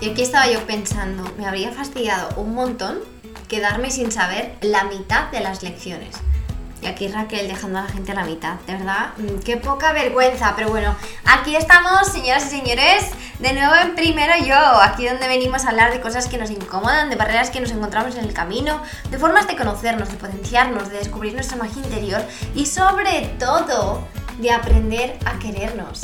Y aquí estaba yo pensando, me habría fastidiado un montón quedarme sin saber la mitad de las lecciones. Y aquí Raquel dejando a la gente a la mitad, de verdad, mm, qué poca vergüenza. Pero bueno, aquí estamos, señoras y señores, de nuevo en primero yo, aquí donde venimos a hablar de cosas que nos incomodan, de barreras que nos encontramos en el camino, de formas de conocernos, de potenciarnos, de descubrir nuestra magia interior y sobre todo de aprender a querernos.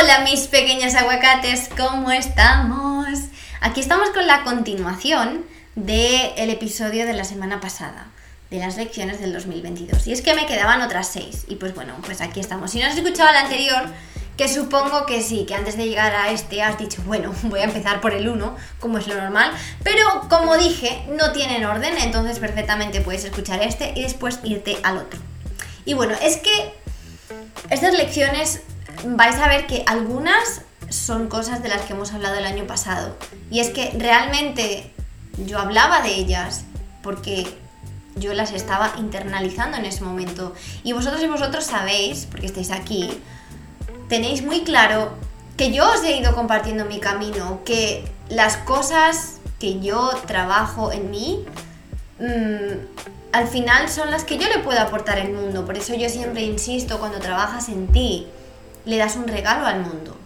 Hola mis pequeños aguacates, ¿cómo estamos? Aquí estamos con la continuación del episodio de la semana pasada, de las lecciones del 2022. Y es que me quedaban otras seis. Y pues bueno, pues aquí estamos. Si no has escuchado el anterior, que supongo que sí, que antes de llegar a este has dicho, bueno, voy a empezar por el 1, como es lo normal. Pero como dije, no tienen orden, entonces perfectamente puedes escuchar este y después irte al otro. Y bueno, es que estas lecciones vais a ver que algunas son cosas de las que hemos hablado el año pasado. Y es que realmente yo hablaba de ellas porque yo las estaba internalizando en ese momento. Y vosotros y vosotros sabéis, porque estáis aquí, tenéis muy claro que yo os he ido compartiendo mi camino, que las cosas que yo trabajo en mí, mm, al final son las que yo le puedo aportar al mundo. Por eso yo siempre insisto, cuando trabajas en ti, le das un regalo al mundo.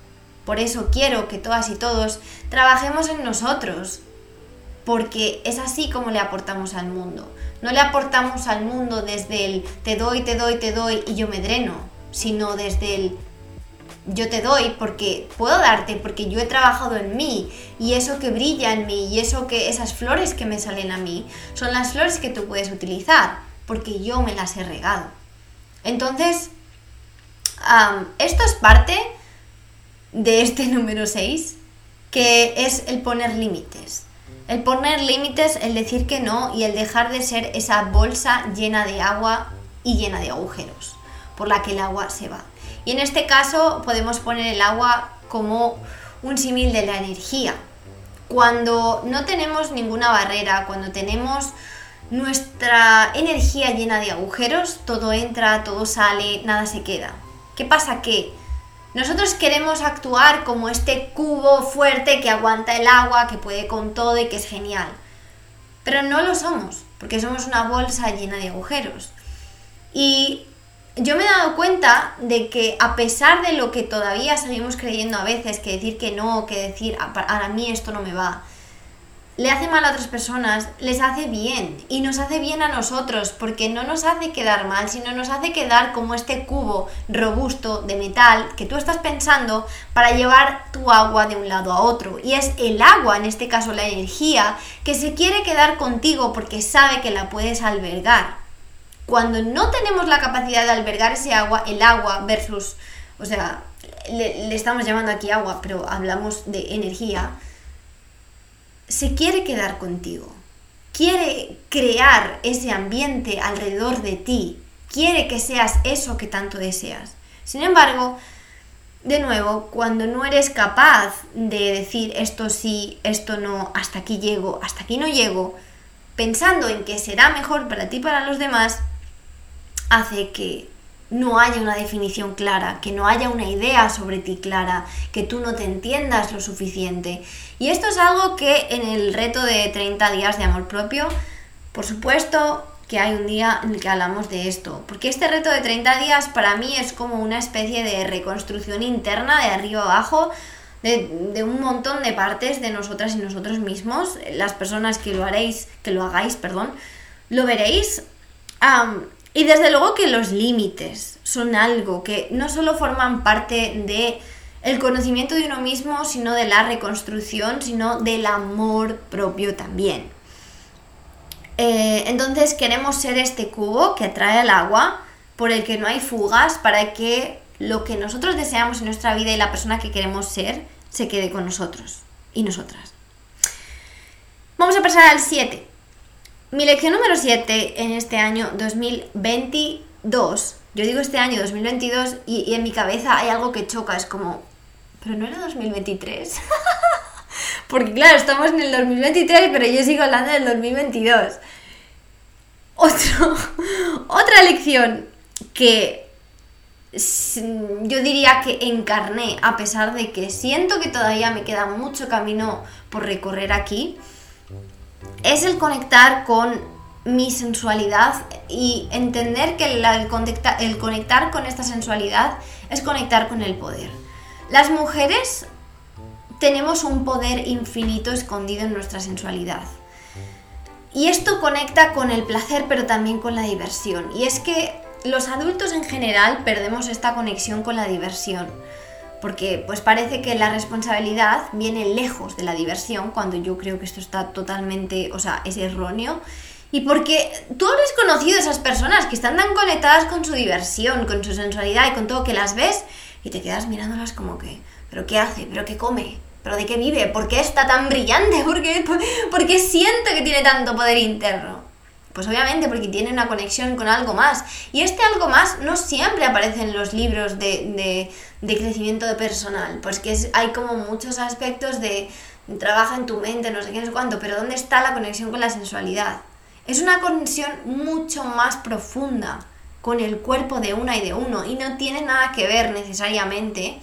Por eso quiero que todas y todos trabajemos en nosotros, porque es así como le aportamos al mundo. No le aportamos al mundo desde el te doy, te doy, te doy y yo me dreno, sino desde el yo te doy porque puedo darte, porque yo he trabajado en mí y eso que brilla en mí y eso que esas flores que me salen a mí son las flores que tú puedes utilizar porque yo me las he regado. Entonces, esto es parte de este número 6, que es el poner límites. El poner límites, el decir que no y el dejar de ser esa bolsa llena de agua y llena de agujeros por la que el agua se va. Y en este caso podemos poner el agua como un símil de la energía. Cuando no tenemos ninguna barrera, cuando tenemos nuestra energía llena de agujeros, todo entra, todo sale, nada se queda. ¿Qué pasa? Que nosotros queremos actuar como este cubo fuerte que aguanta el agua, que puede con todo y que es genial. Pero no lo somos, porque somos una bolsa llena de agujeros. Y yo me he dado cuenta de que a pesar de lo que todavía seguimos creyendo a veces, que decir que no, que decir a, mí esto no me va, le hace mal a otras personas, les hace bien y nos hace bien a nosotros porque no nos hace quedar mal, sino nos hace quedar como este cubo robusto de metal que tú estás pensando para llevar tu agua de un lado a otro. Y es el agua, en este caso la energía, que se quiere quedar contigo porque sabe que la puedes albergar. Cuando no tenemos la capacidad de albergar ese agua, el agua versus, o sea, le, le estamos llamando aquí agua, pero hablamos de energía, se quiere quedar contigo, quiere crear ese ambiente alrededor de ti, quiere que seas eso que tanto deseas. Sin embargo, de nuevo, cuando no eres capaz de decir esto sí, esto no, hasta aquí llego, hasta aquí no llego, pensando en que será mejor para ti y para los demás, hace que no haya una definición clara, que no haya una idea sobre ti clara, que tú no te entiendas lo suficiente. Y esto es algo que en el reto de 30 días de amor propio, por supuesto que hay un día en el que hablamos de esto, porque este reto de 30 días para mí es como una especie de reconstrucción interna de arriba abajo, de, un montón de partes de nosotras y nosotros mismos, las personas que lo haréis, que lo hagáis, perdón, lo veréis. Y desde luego que los límites son algo que no solo forman parte de el conocimiento de uno mismo, sino de la reconstrucción, sino del amor propio también. Eh, entonces queremos ser este cubo que atrae el agua, por el que no hay fugas, para que lo que nosotros deseamos en nuestra vida y la persona que queremos ser se quede con nosotros y nosotras. Vamos a pasar al 7. Mi lección número 7 en este año 2022, yo digo este año 2022 y, en mi cabeza hay algo que choca, es como, pero no era 2023. Porque claro, estamos en el 2023, pero yo sigo hablando del 2022. Otro, otra lección que yo diría que encarné, a pesar de que siento que todavía me queda mucho camino por recorrer aquí, es el conectar con mi sensualidad y entender que el, el conectar con esta sensualidad es conectar con el poder. Las mujeres tenemos un poder infinito escondido en nuestra sensualidad. Y esto conecta con el placer, pero también con la diversión. Y es que los adultos en general perdemos esta conexión con la diversión. Porque pues parece que la responsabilidad viene lejos de la diversión, cuando yo creo que esto está totalmente, o sea, es erróneo. Y porque tú habréis conocido a esas personas que están tan conectadas con su diversión, con su sensualidad y con todo que las ves y te quedas mirándolas como que, ¿pero qué hace? ¿Pero qué come? ¿Pero de qué vive? ¿Por qué está tan brillante? ¿Por qué, por, qué siente que tiene tanto poder interno? Pues obviamente porque tiene una conexión con algo más. Y este algo más no siempre aparece en los libros de, crecimiento de personal. Pues que hay como muchos aspectos de trabaja en tu mente, no sé qué, no sé cuánto, pero ¿dónde está la conexión con la sensualidad? Es una conexión mucho más profunda con el cuerpo de una y de uno y no tiene nada que ver necesariamente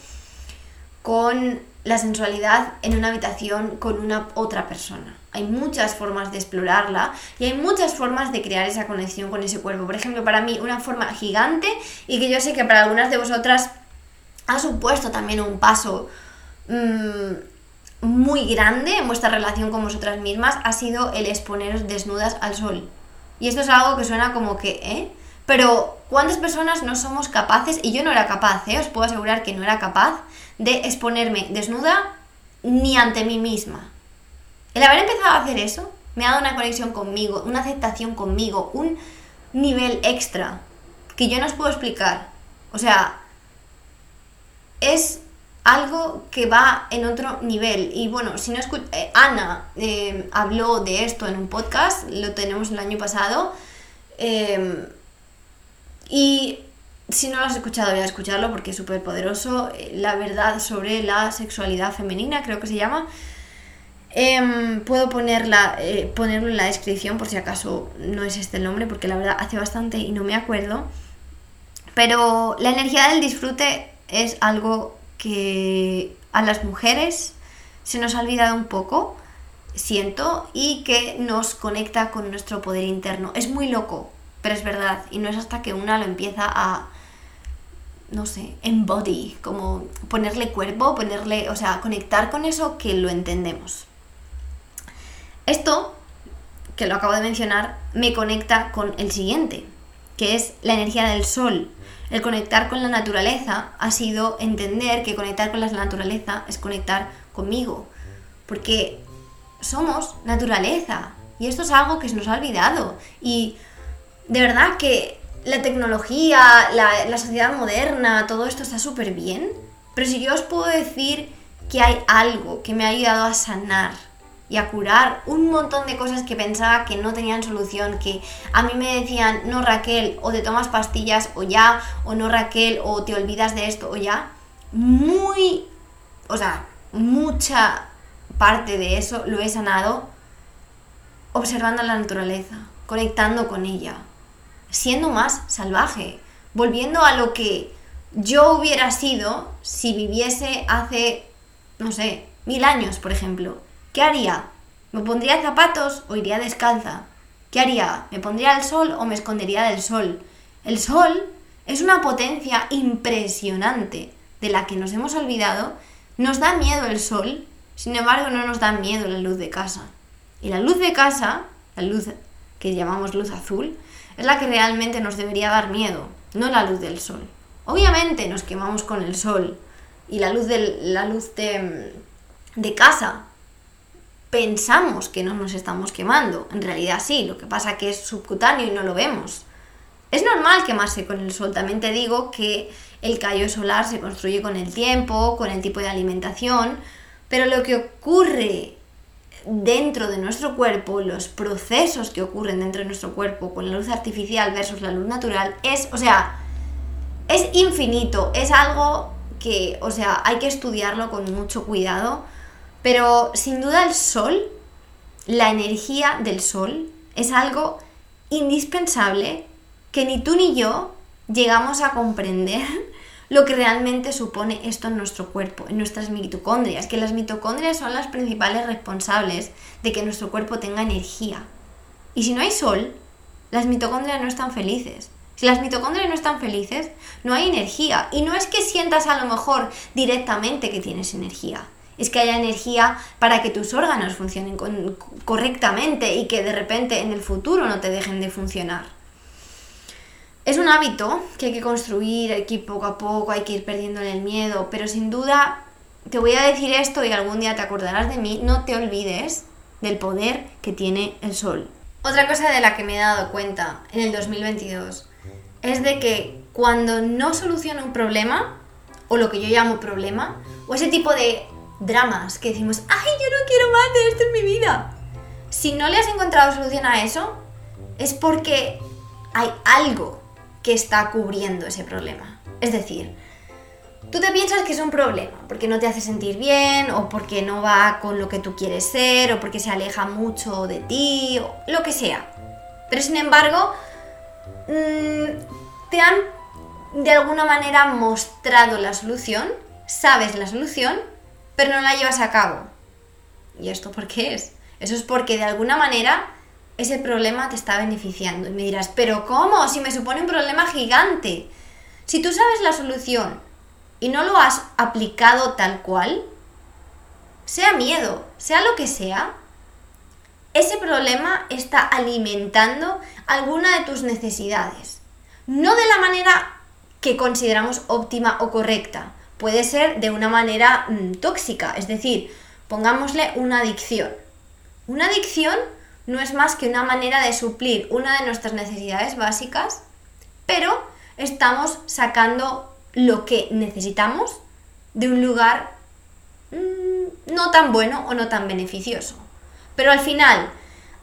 con la sensualidad en una habitación con una otra persona. Hay muchas formas de explorarla y hay muchas formas de crear esa conexión con ese cuerpo. Por ejemplo, para mí una forma gigante y que yo sé que para algunas de vosotras ha supuesto también un paso mm, muy grande en vuestra relación con vosotras mismas ha sido el exponeros desnudas al sol. Y esto es algo que suena como que, ¿eh? Pero ¿cuántas personas no somos capaces? Y yo no era capaz, ¿eh? Os puedo asegurar que no era capaz de exponerme desnuda ni ante mí misma. El haber empezado a hacer eso me ha dado una conexión conmigo, una aceptación conmigo, un nivel extra que yo no os puedo explicar. O sea, es algo que va en otro nivel. Y bueno, si no escucha, eh, Ana eh, habló de esto en un podcast, lo tenemos el año pasado. Eh, y si no lo has escuchado, voy a escucharlo porque es súper poderoso. Eh, la verdad sobre la sexualidad femenina, creo que se llama. Em, puedo ponerla, ponerlo en la descripción por si acaso no es este el nombre, porque la verdad hace bastante y no me acuerdo. Pero la energía del disfrute es algo que a las mujeres se nos ha olvidado un poco, siento, y que nos conecta con nuestro poder interno. Es muy loco, pero es verdad, y no es hasta que una lo empieza a no sé, embody, como ponerle cuerpo, ponerle, o sea, conectar con eso que lo entendemos. Esto, que lo acabo de mencionar, me conecta con el siguiente, que es la energía del sol. El conectar con la naturaleza ha sido entender que conectar con la naturaleza es conectar conmigo, porque somos naturaleza y esto es algo que se nos ha olvidado. Y de verdad que la tecnología, la, sociedad moderna, todo esto está súper bien, pero si yo os puedo decir que hay algo que me ha ayudado a sanar y a curar un montón de cosas que pensaba que no tenían solución, que a mí me decían, no Raquel, o te tomas pastillas o ya, o no Raquel, o te olvidas de esto o ya, muy, o sea, mucha parte de eso lo he sanado observando la naturaleza, conectando con ella, siendo más salvaje, volviendo a lo que yo hubiera sido si viviese hace, no sé, mil años, por ejemplo. ¿Qué haría? ¿Me pondría zapatos o iría descalza? ¿Qué haría? ¿Me pondría al sol o me escondería del sol? El sol es una potencia impresionante de la que nos hemos olvidado. Nos da miedo el sol, sin embargo no nos da miedo la luz de casa. Y la luz de casa, la luz que llamamos luz azul, es la que realmente nos debería dar miedo, no la luz del sol. Obviamente nos quemamos con el sol y la luz, de, la luz de, de casa pensamos que no nos estamos quemando. En realidad sí, lo que pasa que es subcutáneo y no lo vemos. Es normal quemarse con el sol. También te digo que el callo solar se construye con el tiempo, con el tipo de alimentación, pero lo que ocurre dentro de nuestro cuerpo, los procesos que ocurren dentro de nuestro cuerpo con la luz artificial versus la luz natural, es, o sea, es infinito, es algo que, o sea, hay que estudiarlo con mucho cuidado, pero sin duda el sol, la energía del sol, es algo indispensable que ni tú ni yo llegamos a comprender lo que realmente supone esto en nuestro cuerpo, en nuestras mitocondrias, que las mitocondrias son las principales responsables de que nuestro cuerpo tenga energía. Y si no hay sol, las mitocondrias no están felices. Si las mitocondrias no están felices, no hay energía. Y no es que sientas a lo mejor directamente que tienes energía. Es que haya energía para que tus órganos funcionen correctamente y que de repente en el futuro no te dejen de funcionar. Es un hábito que hay que construir, hay que ir poco a poco, hay que ir perdiendo el miedo, pero sin duda te voy a decir esto y algún día te acordarás de mí, no te olvides del poder que tiene el sol. Otra cosa de la que me he dado cuenta en el 2022 es de que cuando no soluciono un problema, o lo que yo llamo problema, o ese tipo de dramas que decimos, ay, yo no quiero más de esto en mi vida. Si no le has encontrado solución a eso, es porque hay algo que está cubriendo ese problema. Es decir, tú te piensas que es un problema porque no te hace sentir bien o porque no va con lo que tú quieres ser o porque se aleja mucho de ti o lo que sea. Pero sin embargo, mm, te han de alguna manera mostrado la solución, sabes la solución, pero no la llevas a cabo. ¿Y esto por qué es? Eso es porque de alguna manera ese problema te está beneficiando. Y me dirás, pero ¿cómo? Si me supone un problema gigante. Si tú sabes la solución y no lo has aplicado tal cual, sea miedo, sea lo que sea, ese problema está alimentando alguna de tus necesidades. No de la manera que consideramos óptima o correcta. Puede ser de una manera mm, tóxica, es decir, pongámosle una adicción. Una adicción no es más que una manera de suplir una de nuestras necesidades básicas, pero estamos sacando lo que necesitamos de un lugar mm, no tan bueno o no tan beneficioso. Pero al final,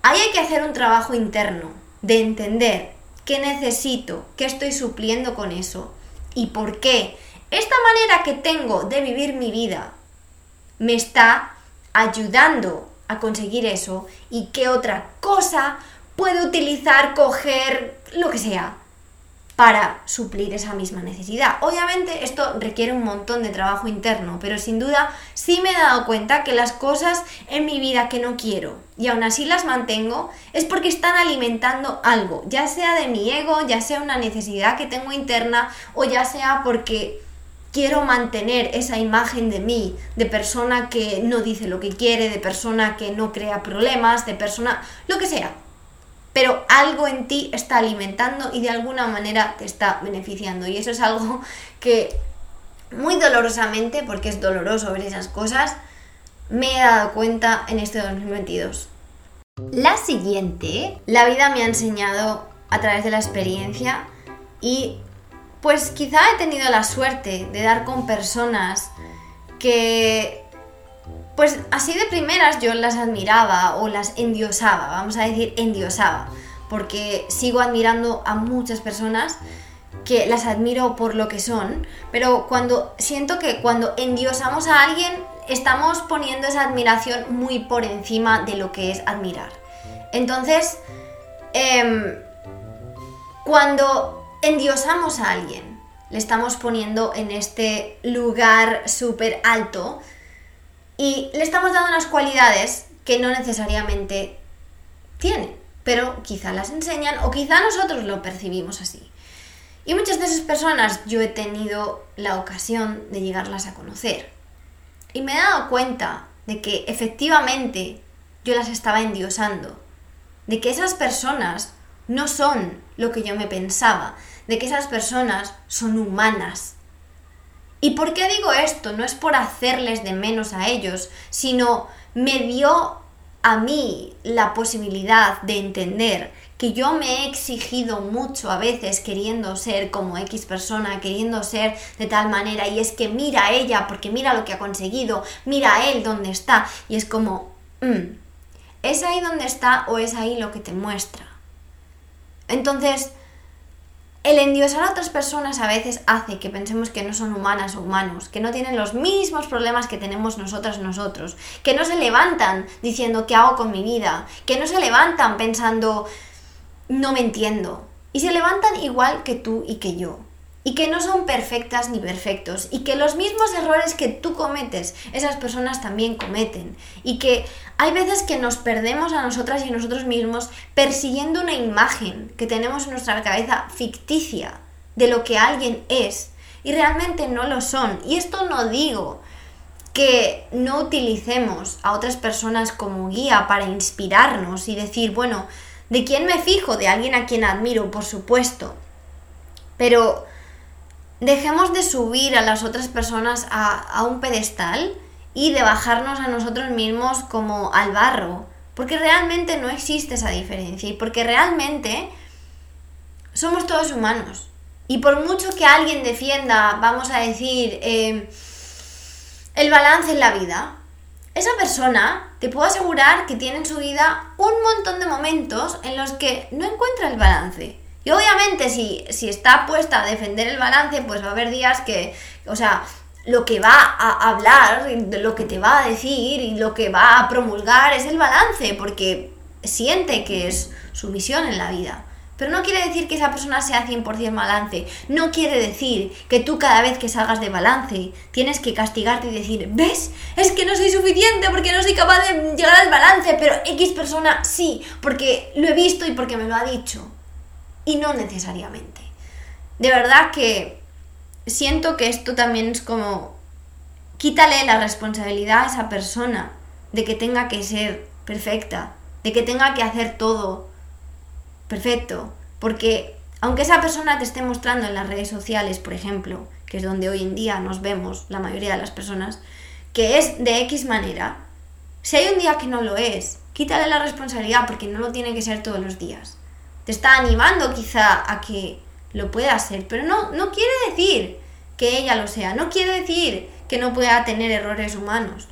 ahí hay que hacer un trabajo interno de entender qué necesito, qué estoy supliendo con eso y por qué esta manera que tengo de vivir mi vida me está ayudando a conseguir eso y qué otra cosa puede utilizar, coger, lo que sea, para suplir esa misma necesidad. Obviamente esto requiere un montón de trabajo interno, pero sin duda sí me he dado cuenta que las cosas en mi vida que no quiero y aún así las mantengo es porque están alimentando algo, ya sea de mi ego, ya sea una necesidad que tengo interna o ya sea porque quiero mantener esa imagen de mí, de persona que no dice lo que quiere, de persona que no crea problemas, de persona, lo que sea. Pero algo en ti está alimentando y de alguna manera te está beneficiando. Y eso es algo que muy dolorosamente, porque es doloroso ver esas cosas, me he dado cuenta en este 2022. La siguiente, la vida me ha enseñado a través de la experiencia y pues quizá he tenido la suerte de dar con personas que, pues así de primeras yo las admiraba o las endiosaba, vamos a decir endiosaba, porque sigo admirando a muchas personas que las admiro por lo que son, pero cuando siento que cuando endiosamos a alguien estamos poniendo esa admiración muy por encima de lo que es admirar. Entonces, em, cuando endiosamos a alguien, le estamos poniendo en este lugar súper alto y le estamos dando unas cualidades que no necesariamente tiene, pero quizá las enseñan o quizá nosotros lo percibimos así. Y muchas de esas personas yo he tenido la ocasión de llegarlas a conocer. Y me he dado cuenta de que efectivamente yo las estaba endiosando, de que esas personas no son lo que yo me pensaba, de que esas personas son humanas. ¿Y por qué digo esto? No es por hacerles de menos a ellos, sino me dio a mí la posibilidad de entender que yo me he exigido mucho a veces queriendo ser como X persona, queriendo ser de tal manera, y es que mira a ella porque mira lo que ha conseguido, mira a él donde está, y es como, mm, ¿es ahí donde está o es ahí lo que te muestra? Entonces, el endiosar a otras personas a veces hace que pensemos que no son humanas o humanos, que no tienen los mismos problemas que tenemos nosotras nosotros, que no se levantan diciendo qué hago con mi vida, que no se levantan pensando no me entiendo, y se levantan igual que tú y que yo. Y que no son perfectas ni perfectos y que los mismos errores que tú cometes, esas personas también cometen y que hay veces que nos perdemos a nosotras y a nosotros mismos persiguiendo una imagen que tenemos en nuestra cabeza ficticia de lo que alguien es y realmente no lo son. Y esto no digo que no utilicemos a otras personas como guía para inspirarnos y decir, bueno, ¿de quién me fijo? De alguien a quien admiro, por supuesto. Pero dejemos de subir a las otras personas a, un pedestal y de bajarnos a nosotros mismos como al barro, porque realmente no existe esa diferencia y porque realmente somos todos humanos. Y por mucho que alguien defienda, vamos a decir, eh, el balance en la vida, esa persona te puedo asegurar que tiene en su vida un montón de momentos en los que no encuentra el balance. Y obviamente si, si está puesta a defender el balance, pues va a haber días que, o sea, lo que va a hablar, lo que te va a decir y lo que va a promulgar es el balance, porque siente que es su misión en la vida. Pero no quiere decir que esa persona sea 100% balance. No quiere decir que tú cada vez que salgas de balance tienes que castigarte y decir, ¿ves? Es que no soy suficiente porque no soy capaz de llegar al balance, pero X persona sí, porque lo he visto y porque me lo ha dicho y no necesariamente. De verdad que siento que esto también es como quítale la responsabilidad a esa persona de que tenga que ser perfecta, de que tenga que hacer todo perfecto, porque aunque esa persona te esté mostrando en las redes sociales, por ejemplo, que es donde hoy en día nos vemos la mayoría de las personas, que es de X manera, si hay un día que no lo es, quítale la responsabilidad porque no lo tiene que ser todos los días te está animando quizá a que lo pueda hacer, pero no, no quiere decir que ella lo sea, no quiere decir que no pueda tener errores humanos.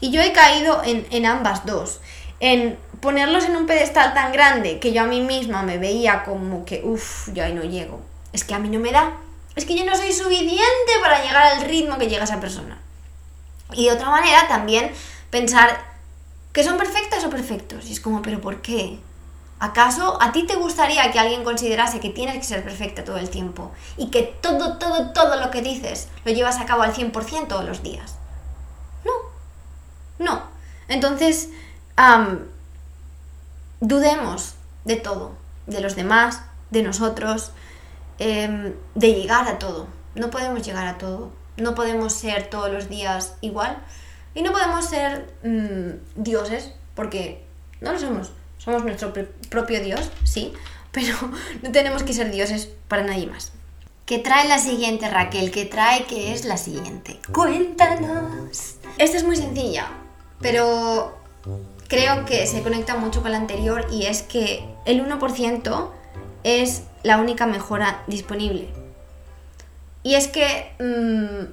Y yo he caído en, en ambas dos, en ponerlos en un pedestal tan grande que yo a mí misma me veía como que, uff, yo ahí no llego. Es que a mí no me da. Es que yo no soy suficiente para llegar al ritmo que llega esa persona. Y de otra manera también pensar que son perfectas o perfectos. Y es como, pero ¿por qué? ¿Acaso a ti te gustaría que alguien considerase que tienes que ser perfecta todo el tiempo y que todo, todo, todo lo que dices lo llevas a cabo al 100% todos los días? No, no. Entonces, dudemos de todo, de los demás, de nosotros, em, de llegar a todo. No podemos llegar a todo, no podemos ser todos los días igual y no podemos ser mm, dioses porque no lo somos. Somos nuestro propio Dios, sí, pero no tenemos que ser dioses para nadie más. ¿Qué trae la siguiente, Raquel? ¿Qué trae que es la siguiente? Cuéntanos. Esta es muy sencilla, pero creo que se conecta mucho con la anterior y es que el 1% es la única mejora disponible. Y es que mm,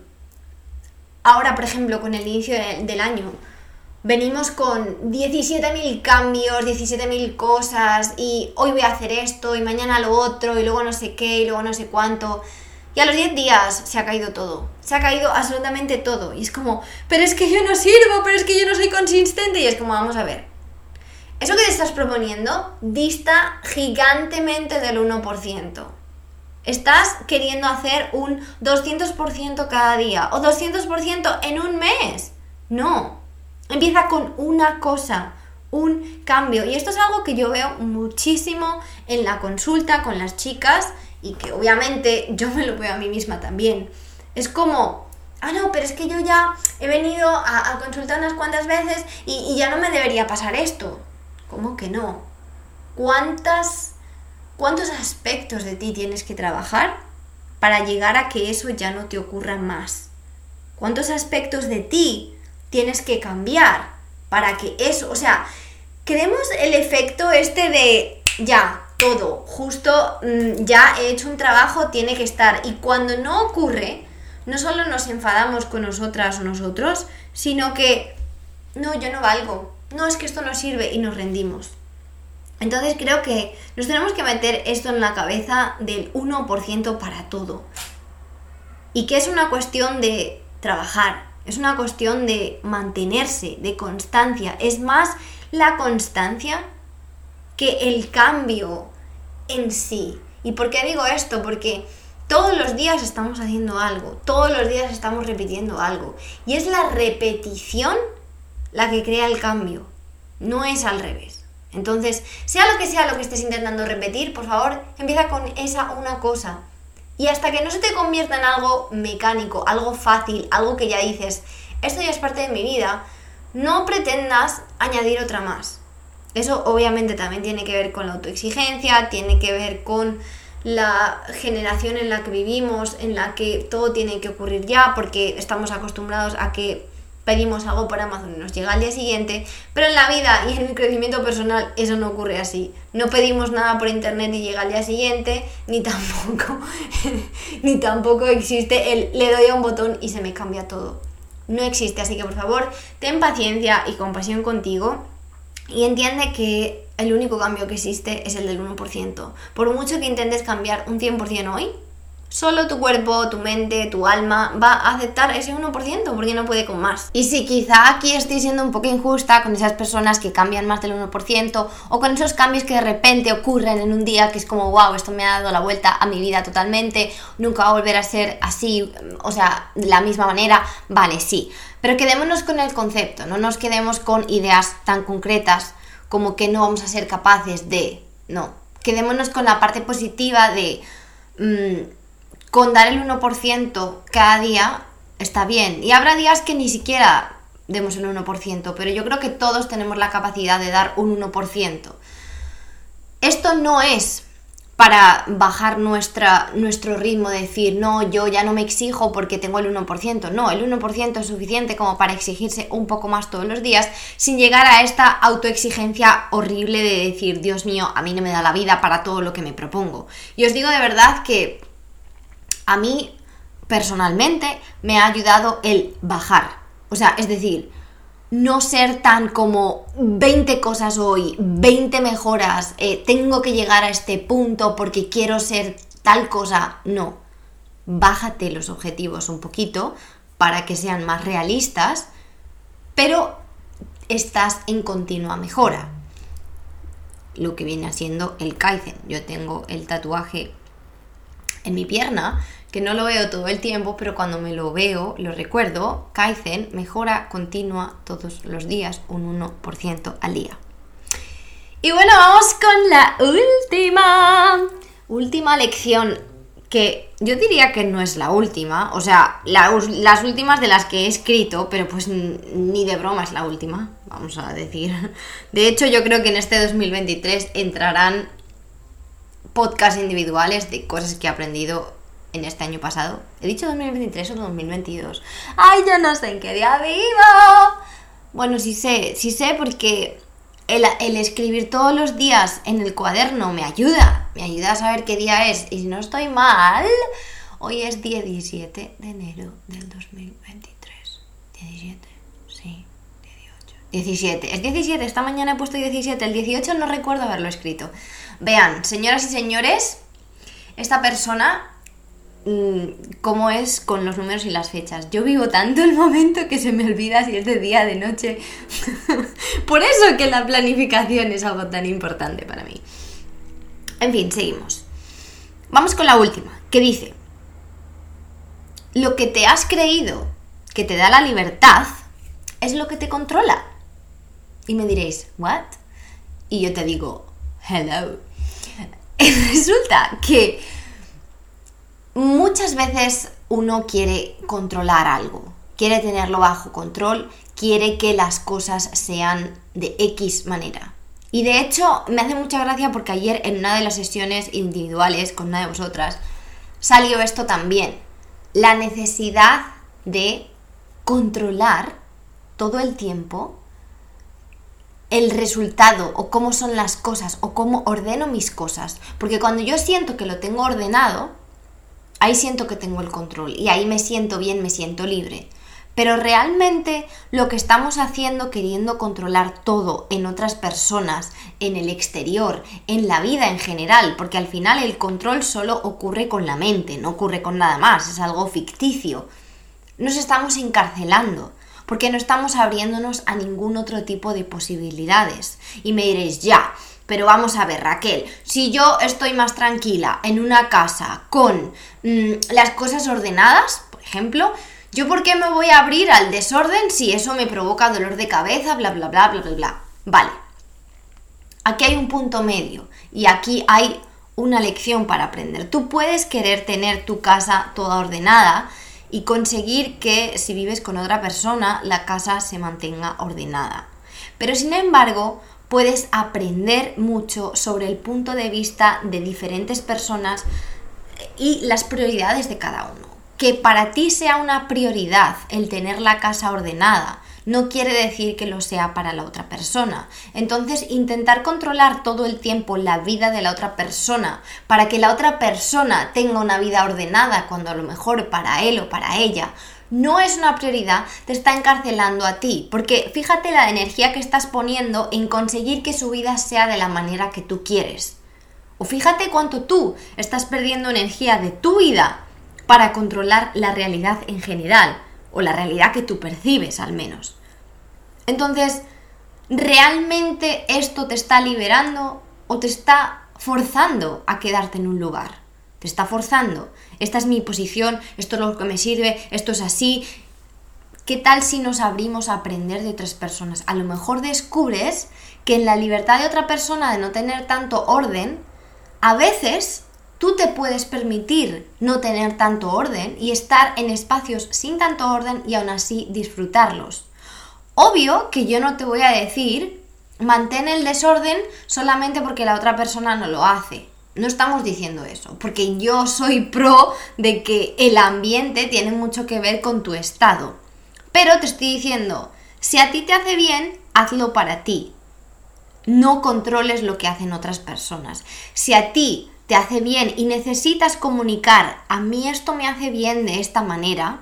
ahora, por ejemplo, con el inicio del año, venimos con 17.000 cambios, 17.000 cosas y hoy voy a hacer esto y mañana lo otro y luego no sé qué y luego no sé cuánto. Y a los 10 días se ha caído todo. Se ha caído absolutamente todo. Y es como, pero es que yo no sirvo, pero es que yo no soy consistente. Y es como, vamos a ver. Eso que te estás proponiendo dista gigantemente del 1%. Estás queriendo hacer un 200% cada día o 200% en un mes. No, Empieza con una cosa, un cambio. Y esto es algo que yo veo muchísimo en la consulta con las chicas y que obviamente yo me lo veo a mí misma también. Es como, ah, no, pero es que yo ya he venido a, consultar unas cuantas veces y, y, ya no me debería pasar esto. ¿Cómo que no? ¿Cuántas, ¿Cuántos aspectos de ti tienes que trabajar para llegar a que eso ya no te ocurra más? ¿Cuántos aspectos de ti tienes que cambiar para que eso, o sea, queremos el efecto este de ya, todo, justo mm, ya he hecho un trabajo, tiene que estar. Y cuando no ocurre, no solo nos enfadamos con nosotras o nosotros, sino que, no, yo no valgo, no es que esto no sirve y nos rendimos. Entonces creo que nos tenemos que meter esto en la cabeza del 1% para todo. Y que es una cuestión de trabajar, es una cuestión de mantenerse, de constancia. Es más la constancia que el cambio en sí. ¿Y por qué digo esto? Porque Todos los días estamos haciendo algo, todos los días estamos repitiendo algo. Y es la repetición la que crea el cambio, no es al revés. Entonces, sea lo que sea lo que estés intentando repetir, por favor, empieza con esa una cosa. Y hasta que no se te convierta en algo mecánico, algo fácil, algo que ya dices, esto ya es parte de mi vida, no pretendas añadir otra más. Eso obviamente también tiene que ver con la autoexigencia, tiene que ver con la generación en la que vivimos, en la que todo tiene que ocurrir ya, porque estamos acostumbrados a que pedimos algo por Amazon y nos llega al día siguiente, pero en la vida y en mi crecimiento personal eso no ocurre así. No pedimos nada por internet y llega al día siguiente, ni tampoco, ni tampoco existe el le doy a un botón y se me cambia todo. No existe, así que por favor, ten paciencia y compasión contigo y entiende que el único cambio que existe es el del 1%. Por mucho que intentes cambiar un 100% hoy, Solo tu cuerpo, tu mente, tu alma va a aceptar ese 1% porque no puede con más. Y si quizá aquí estoy siendo un poco injusta con esas personas que cambian más del 1% o con esos cambios que de repente ocurren en un día que es como, wow, esto me ha dado la vuelta a mi vida totalmente, nunca va a volver a ser así, o sea, de la misma manera, vale, sí. Pero quedémonos con el concepto, no nos quedemos con ideas tan concretas como que no vamos a ser capaces de, no, quedémonos con la parte positiva de... Mmm, con dar el 1% cada día está bien. Y habrá días que ni siquiera demos el 1%, pero yo creo que todos tenemos la capacidad de dar un 1%. Esto no es para bajar nuestra, nuestro ritmo, de decir, no, yo ya no me exijo porque tengo el 1%. No, el 1% es suficiente como para exigirse un poco más todos los días sin llegar a esta autoexigencia horrible de decir, Dios mío, a mí no me da la vida para todo lo que me propongo. Y os digo de verdad que a mí personalmente me ha ayudado el bajar. O sea, es decir, no ser tan como 20 cosas hoy, 20 mejoras, eh, tengo que llegar a este punto porque quiero ser tal cosa. No, bájate los objetivos un poquito para que sean más realistas, pero estás en continua mejora. Lo que viene siendo el Kaizen. Yo tengo el tatuaje en mi pierna, que no lo veo todo el tiempo, pero cuando me lo veo, lo recuerdo, Kaizen mejora continua todos los días un 1% al día. Y bueno, vamos con la última, última lección, que yo diría que no es la última, o sea, las últimas de las que he escrito, pero pues ni de broma es la última, vamos a decir. De hecho, yo creo que en este 2023 entrarán podcasts individuales de cosas que he aprendido en este año pasado. ¿He dicho 2023 o 2022? ¡Ay, yo no sé en qué día vivo! Bueno, sí sé, sí sé porque el, el, escribir todos los días en el cuaderno me ayuda. Me ayuda a saber qué día es. Y si no estoy mal, hoy es día 17 de enero del 2023. 17, sí, 18. 17, es 17, esta mañana he puesto 17, el 18 no recuerdo haberlo escrito. Vean, señoras y señores, esta persona mm, cómo es con los números y las fechas. Yo vivo tanto el momento que se me olvida si es de día, de noche. Por eso que la planificación es algo tan importante para mí. En fin, seguimos. Vamos con la última, que dice, lo que te has creído que te da la libertad es lo que te controla. Y me diréis, ¿what? Y yo te digo, hello. Resulta que muchas veces uno quiere controlar algo, quiere tenerlo bajo control, quiere que las cosas sean de X manera. Y de hecho me hace mucha gracia porque ayer en una de las sesiones individuales con una de vosotras salió esto también. La necesidad de controlar todo el tiempo el resultado o cómo son las cosas o cómo ordeno mis cosas. Porque cuando yo siento que lo tengo ordenado, ahí siento que tengo el control y ahí me siento bien, me siento libre. Pero realmente lo que estamos haciendo queriendo controlar todo en otras personas, en el exterior, en la vida en general, porque al final el control solo ocurre con la mente, no ocurre con nada más, es algo ficticio. Nos estamos encarcelando porque no estamos abriéndonos a ningún otro tipo de posibilidades. Y me diréis, ya, Pero vamos a ver, Raquel, si yo estoy más tranquila en una casa con mm, las cosas ordenadas, por ejemplo, ¿yo por qué me voy a abrir al desorden si eso me provoca dolor de cabeza, bla, bla, bla, bla, bla, bla? Vale. Aquí hay un punto medio y aquí hay una lección para aprender. Tú puedes querer tener tu casa toda ordenada y conseguir que si vives con otra persona la casa se mantenga ordenada. Pero sin embargo, puedes aprender mucho sobre el punto de vista de diferentes personas y las prioridades de cada uno. Que para ti sea una prioridad el tener la casa ordenada no quiere decir que lo sea para la otra persona. Entonces, intentar controlar todo el tiempo la vida de la otra persona para que la otra persona tenga una vida ordenada cuando a lo mejor para él o para ella no es una prioridad, te está encarcelando a ti, porque fíjate la energía que estás poniendo en conseguir que su vida sea de la manera que tú quieres. O fíjate cuánto tú estás perdiendo energía de tu vida para controlar la realidad en general, o la realidad que tú percibes al menos. Entonces, ¿realmente esto te está liberando o te está forzando a quedarte en un lugar? Te está forzando. Esta es mi posición, esto es lo que me sirve, esto es así. ¿Qué tal si nos abrimos a aprender de otras personas? A lo mejor descubres que en la libertad de otra persona de no tener tanto orden, a veces tú te puedes permitir no tener tanto orden y estar en espacios sin tanto orden y aún así disfrutarlos. Obvio que yo no te voy a decir mantén el desorden solamente porque la otra persona no lo hace. No estamos diciendo eso, porque yo soy pro de que el ambiente tiene mucho que ver con tu estado. Pero te estoy diciendo, si a ti te hace bien, hazlo para ti. No controles lo que hacen otras personas. Si a ti te hace bien y necesitas comunicar, a mí esto me hace bien de esta manera,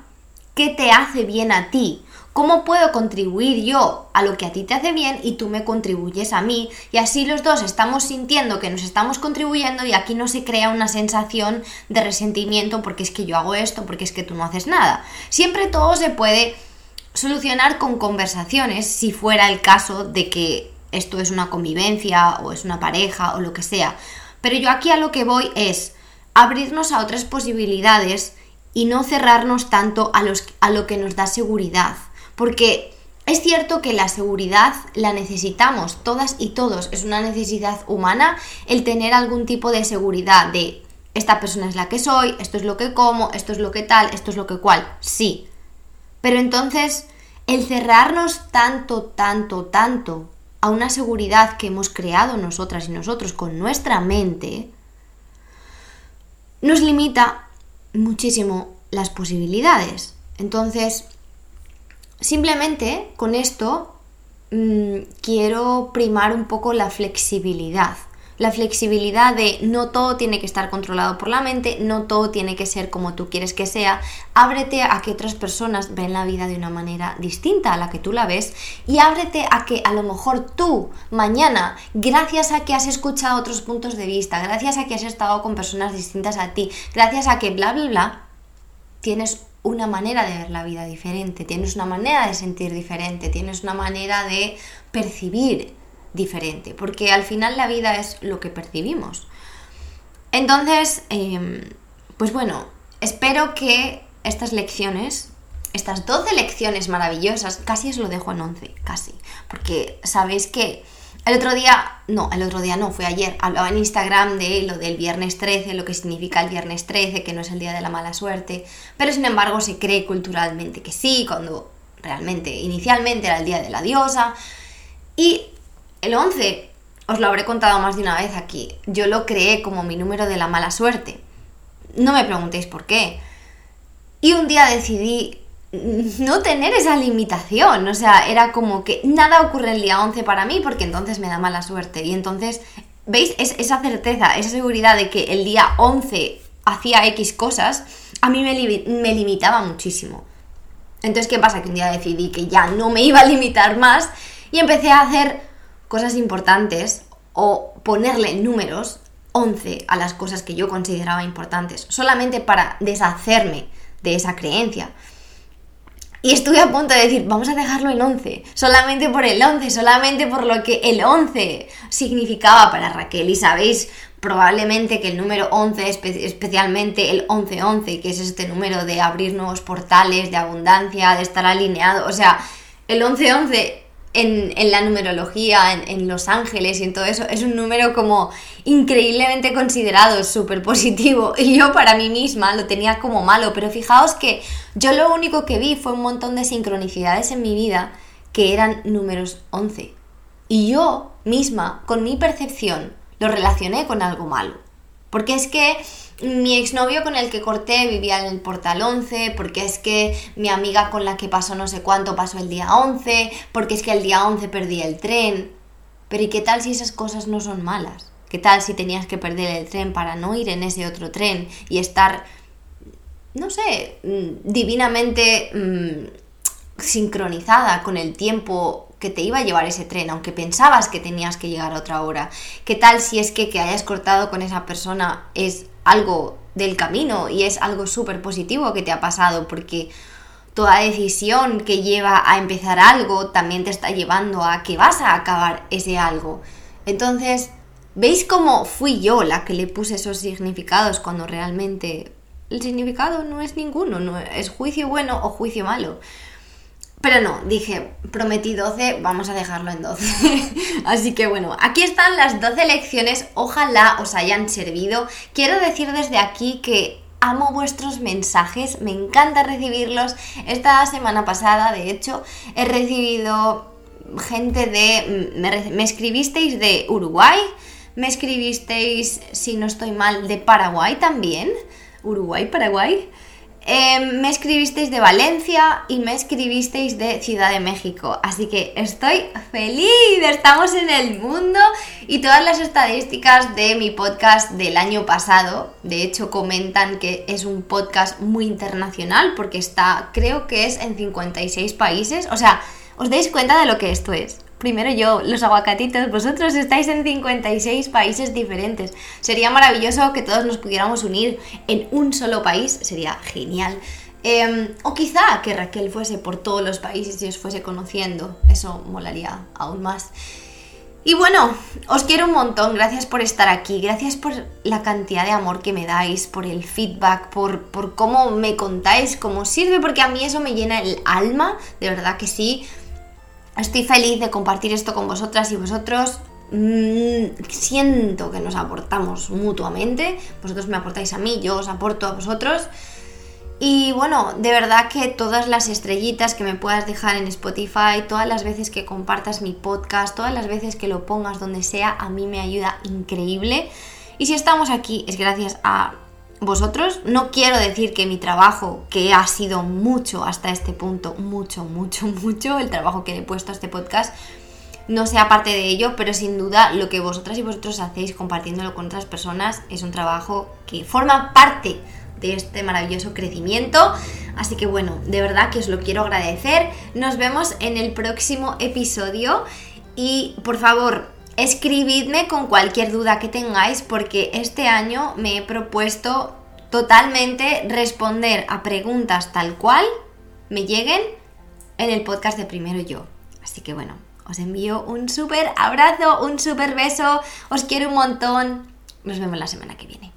¿qué te hace bien a ti? ¿Cómo puedo contribuir yo a lo que a ti te hace bien y tú me contribuyes a mí? Y así los dos estamos sintiendo que nos estamos contribuyendo y aquí no se crea una sensación de resentimiento porque es que yo hago esto, porque es que tú no haces nada. Siempre todo se puede solucionar con conversaciones si fuera el caso de que esto es una convivencia o es una pareja o lo que sea. Pero yo aquí a lo que voy es abrirnos a otras posibilidades y no cerrarnos tanto a, los, a lo que nos da seguridad. Porque es cierto que la seguridad la necesitamos todas y todos, es una necesidad humana el tener algún tipo de seguridad de esta persona es la que soy, esto es lo que como, esto es lo que tal, esto es lo que cual, sí. Pero entonces, el cerrarnos tanto, tanto, tanto a una seguridad que hemos creado nosotras y nosotros con nuestra mente, nos limita muchísimo las posibilidades. Entonces, simplemente con esto mm, quiero primar un poco la flexibilidad la flexibilidad de no todo tiene que estar controlado por la mente, no todo tiene que ser como tú quieres que sea. Ábrete a que otras personas ven la vida de una manera distinta a la que tú la ves y ábrete a que a lo mejor tú mañana, gracias a que has escuchado otros puntos de vista, gracias a que has estado con personas distintas a ti, gracias a que bla, bla, bla, tienes una manera de ver la vida diferente, tienes una manera de sentir diferente, tienes una manera de percibir diferente, porque al final la vida es lo que percibimos. Entonces, em, pues bueno, espero que estas lecciones, estas 12 lecciones maravillosas, casi os lo dejo en 11, casi, porque sabéis que el otro día, no, el otro día no, fue ayer, hablaba en Instagram de lo del viernes 13, lo que significa el viernes 13, que no es el día de la mala suerte, pero sin embargo se cree culturalmente que sí, cuando realmente inicialmente era el día de la diosa. Y el 11, os lo habré contado más de una vez aquí, yo lo creé como mi número de la mala suerte. No me preguntéis por qué. Y un día decidí no tener esa limitación, o sea, era como que nada ocurre el día 11 para mí porque entonces me da mala suerte. Y entonces, ¿veis? esa certeza, esa seguridad de que el día 11 hacía X cosas, a mí me, me limitaba muchísimo. Entonces, ¿qué pasa? Que un día decidí que ya no me iba a limitar más y empecé a hacer cosas importantes o ponerle números 11 a las cosas que yo consideraba importantes, solamente para deshacerme de esa creencia. Y estuve a punto de decir, vamos a dejarlo en 11, solamente por el 11, solamente por lo que el 11 significaba para Raquel. Y sabéis probablemente que el número 11, especialmente el 1111, que es este número de abrir nuevos portales, de abundancia, de estar alineado, o sea, el 1111 en, la numerología, en, Los Ángeles y en todo eso, es un número como increíblemente considerado, súper positivo. Y yo para mí misma lo tenía como malo, pero fijaos que yo lo único que vi fue un montón de sincronicidades en mi vida que eran números 11. Y yo misma, con mi percepción, lo relacioné con algo malo. Porque es que mi exnovio con el que corté vivía en el portal 11, porque es que mi amiga con la que pasó no sé cuánto pasó el día 11, porque es que el día 11 perdí el tren. Pero ¿y qué tal si esas cosas no son malas? ¿Qué tal si tenías que perder el tren para no ir en ese otro tren y estar, no sé, mm, divinamente mm, sincronizada con el tiempo que te iba a llevar ese tren, aunque pensabas que tenías que llegar a otra hora? ¿Qué tal si es que que hayas cortado con esa persona es algo del camino y es algo súper positivo que te ha pasado porque toda decisión que lleva a empezar algo también te está llevando a que vas a acabar ese algo. Entonces, ¿veis cómo fui yo la que le puse esos significados cuando realmente el significado no es ninguno, no es juicio bueno o juicio malo? Pero no, dije, prometí 12, vamos a dejarlo en 12. Así que bueno, aquí están las 12 lecciones, ojalá os hayan servido. Quiero decir desde aquí que amo vuestros mensajes, me encanta recibirlos. Esta semana pasada, de hecho, he recibido gente de... Me, me escribisteis de Uruguay, me escribisteis, si no estoy mal, de Paraguay también. Uruguay, Paraguay. Em, me escribisteis de Valencia y me escribisteis de Ciudad de México. Así que estoy feliz, estamos en el mundo y todas las estadísticas de mi podcast del año pasado, de hecho comentan que es un podcast muy internacional porque está, creo que es en 56 países. O sea, ¿os dais cuenta de lo que esto es? Primero yo, los aguacatitos, vosotros estáis en 56 países diferentes. Sería maravilloso que todos nos pudiéramos unir en un solo país, sería genial. Em, o quizá que Raquel fuese por todos los países y os fuese conociendo, eso molaría aún más. Y bueno, os quiero un montón, gracias por estar aquí, gracias por la cantidad de amor que me dais, por el feedback, por, por cómo me contáis, cómo sirve, porque a mí eso me llena el alma, de verdad que sí. Estoy feliz de compartir esto con vosotras y vosotros. Mm, siento que nos aportamos mutuamente. Vosotros me aportáis a mí, yo os aporto a vosotros. Y bueno, de verdad que todas las estrellitas que me puedas dejar en Spotify, todas las veces que compartas mi podcast, todas las veces que lo pongas donde sea, a mí me ayuda increíble. Y si estamos aquí es gracias a vosotros. No quiero decir que mi trabajo, que ha sido mucho hasta este punto, mucho, mucho, mucho, el trabajo que he puesto a este podcast, no sea parte de ello, pero sin duda lo que vosotras y vosotros hacéis compartiéndolo con otras personas es un trabajo que forma parte de este maravilloso crecimiento. Así que bueno, de verdad que os lo quiero agradecer. Nos vemos en el próximo episodio y por favor, Escribidme con cualquier duda que tengáis porque este año me he propuesto totalmente responder a preguntas tal cual me lleguen en el podcast de Primero Yo. Así que bueno, os envío un súper abrazo, un súper beso, os quiero un montón. Nos vemos la semana que viene.